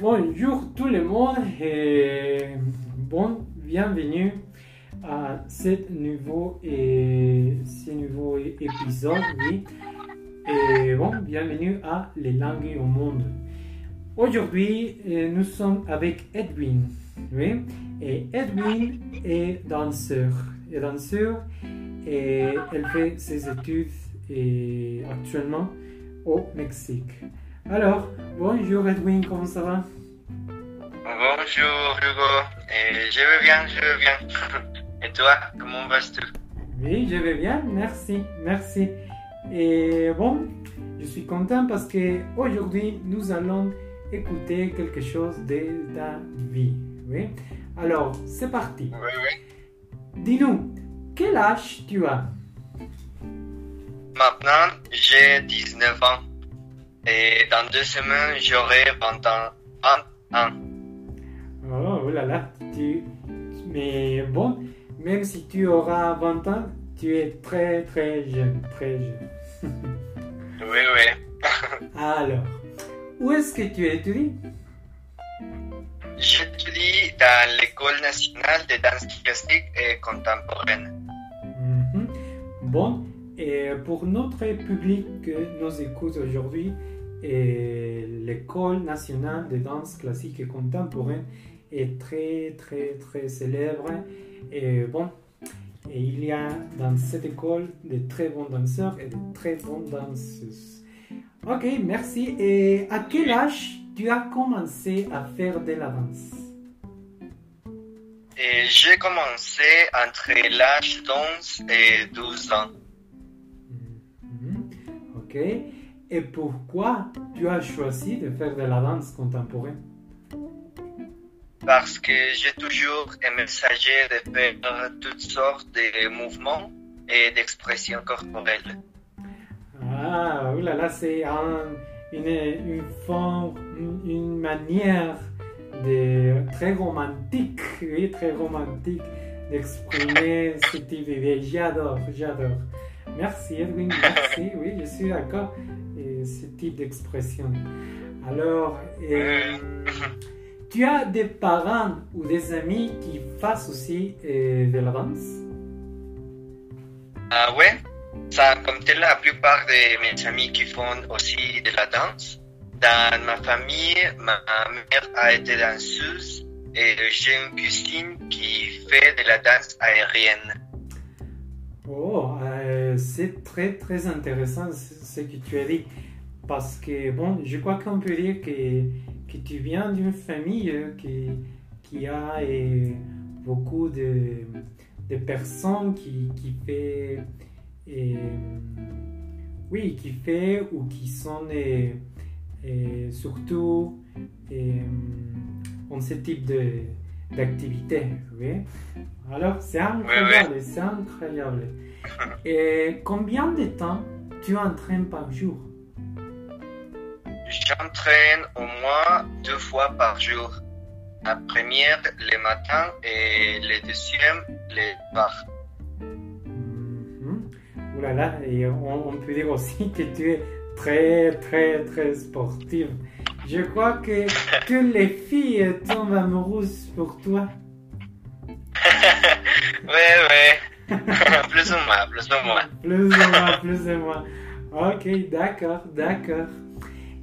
Bonjour tout le monde et bon, bienvenue à ce nouveau, et, ce nouveau épisode. Oui. Et bon, bienvenue à Les langues au monde. Aujourd'hui, euh, nous sommes avec Edwin. Oui. Et Edwin est danseur. Et danseur et elle fait ses études et actuellement au Mexique. Alors, bonjour Edwin, comment ça va? Bonjour Hugo, et je vais bien, je vais bien. Et toi, comment vas-tu? Oui, je vais bien, merci, merci. Et bon, je suis content parce que aujourd'hui nous allons écouter quelque chose de ta vie. Oui. Alors, c'est parti. Oui, oui. Dis-nous, quel âge tu as? Maintenant, j'ai 19 ans. Et dans deux semaines, j'aurai 20 ans. 20 ans. Oh, oh là là, tu... mais bon, même si tu auras 20 ans, tu es très très jeune, très jeune. Oui, oui. Alors, où est-ce que tu étudies? J'étudie dans l'École nationale de danse classique et contemporaine. Mhm. Bon, et pour notre public que nous écoute aujourd'hui, l'école nationale de danse classique et contemporaine est très très très célèbre et bon il y a dans cette école de très bons danseurs et de très bonnes danseuses. Ok, merci. Et à quel âge tu as commencé à faire de la danse? J'ai commencé entre l'âge d'11 et 12 ans. Ok. Et pourquoi tu as choisi de faire de la danse contemporaine? Parce que j'ai toujours aimé s'agir de faire toutes sortes de mouvements et d'expressions corporelles. Ah, oulala, c'est un- une, une forme, une, une manière de, très romantique, oui, très romantique d'exprimer ce type de vie. J'adore, j'adore. Merci Edwin, merci, oui, je suis d'accord. Et ce type d'expression. Alors, euh, tu as des parents ou des amis qui fassent aussi euh, de la danse Ah ouais, ça comme tel la plupart de mes amis qui font aussi de la danse. Dans ma famille, ma mère a été danseuse et j'ai une cousine qui fait de la danse aérienne. Oh, euh, c'est très très intéressant ce que tu as dit. Parce que, bon, je crois qu'on peut dire que, que tu viens d'une famille euh, qui, qui a euh, beaucoup de, de personnes qui, qui fait, euh, oui, qui fait ou qui sont euh, surtout en ce type de- d'activité. Oui. Alors, c'est incroyable, c'est incroyable. Et combien de temps tu entraînes par jour? J'entraîne au moins deux fois par jour. La première le matin et le deuxième le soir. Ouh là là, et on, on peut dire aussi que tu es très très très sportive. Je crois que toutes les filles tombent amoureuses pour toi. Ouais, ouais. plus ou moins, plus ou moins. Plus ou moins, plus ou moins. Ok, d'accord, d'accord.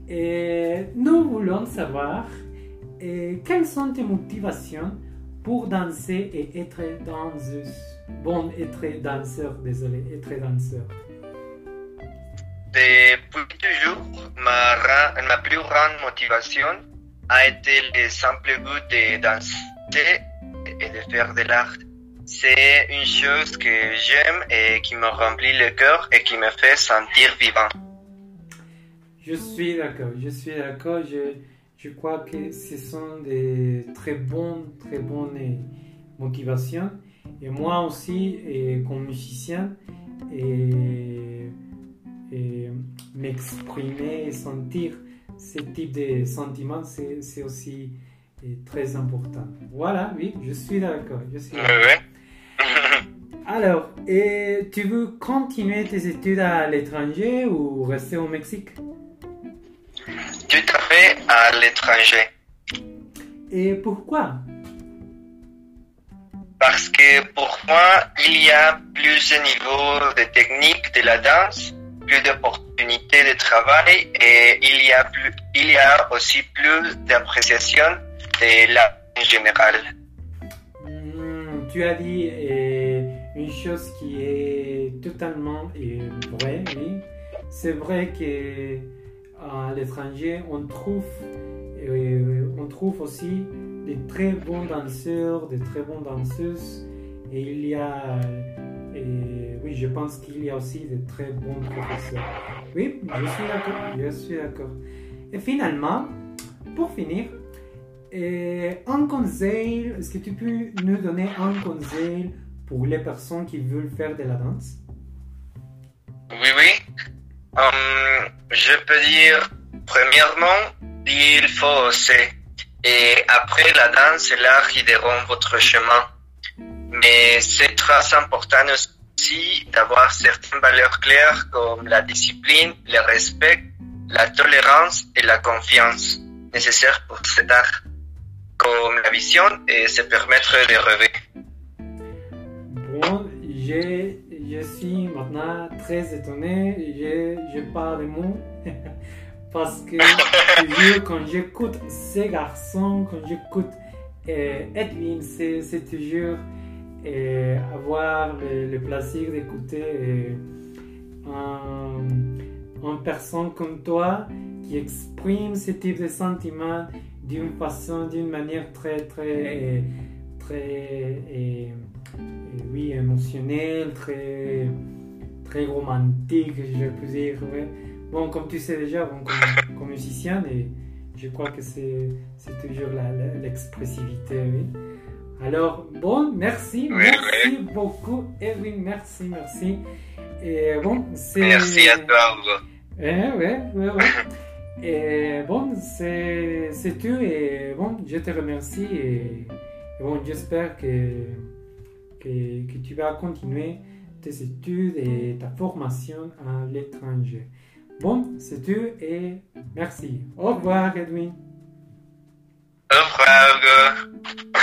Et nous voulons savoir euh, quelles sont tes motivations pour danser et être danseuse? Bon, être danseur, désolé, être danseur. Depuis toujours, ma, plus grande motivation a été le simple goût de danser et de faire de l'art. C'est une chose que j'aime et qui me remplit le cœur et qui me fait sentir vivant. Je suis d'accord, je suis d'accord. Je, je crois que ce sont des très bonnes, très bonnes motivations. Et moi aussi, comme musicien, et m'exprimer et sentir ce type de sentiments, c'est aussi euh, très important. Voilà, oui, je suis d'accord. Alors, et tu veux continuer tes études à l'étranger ou rester au Mexique? Tout à fait à l'étranger. Et pourquoi? Parce que pour moi, il y a plus de niveaux de technique de la danse, plus d'opportunités de travail et il y a, plus, il y a aussi plus d'appréciation de l'art en général. Hmm, tu as dit euh, une chose qui est totalement euh, vraie, oui. C'est vrai que à l'étranger, on trouve, euh, on trouve aussi des très bons danseurs, des très bons danseuses. Et il y a, et oui, je pense qu'il y a aussi de très bons professeurs. Oui, je suis d'accord, je suis d'accord. Et finalement, pour finir, euh, un conseil, est-ce que tu peux nous donner un conseil pour les personnes qui veulent faire de la danse? Oui, oui. Hum, je peux dire, premièrement, il faut oser. Et après, la danse et l'art guideront votre chemin. Mais c'est très important aussi d'avoir certaines valeurs claires comme la discipline, le respect, la tolérance et la confiance nécessaires pour cet art, comme la vision et se permettre de rêver. Bon, je suis maintenant très étonné, je, parle des mots, parce que quand j'écoute ces garçons, quand j'écoute euh, Edwin, c'est toujours euh, avoir le, plaisir d'écouter euh, un, une personne comme toi qui exprime ce type de sentiments d'une façon, d'une manière très, très, très, euh, oui, émotionnelle, très, très romantique, je peux dire. Bon, comme tu sais déjà, bon, comme, musicien, et je crois que c'est toujours l'expressivité, oui. Alors, bon, merci, merci beaucoup, Edwin, merci, merci. Et bon, c'est... Merci à toi, Hugo. Ouais, ouais, ouais, ouais. Et bon, c'est c'est tout. Et bon, je te remercie. Et, et bon, j'espère que, que, que tu vas continuer tes études et ta formation à l'étranger. Bon, c'est tout et merci. Au revoir, Edwin. Au revoir, Hugo.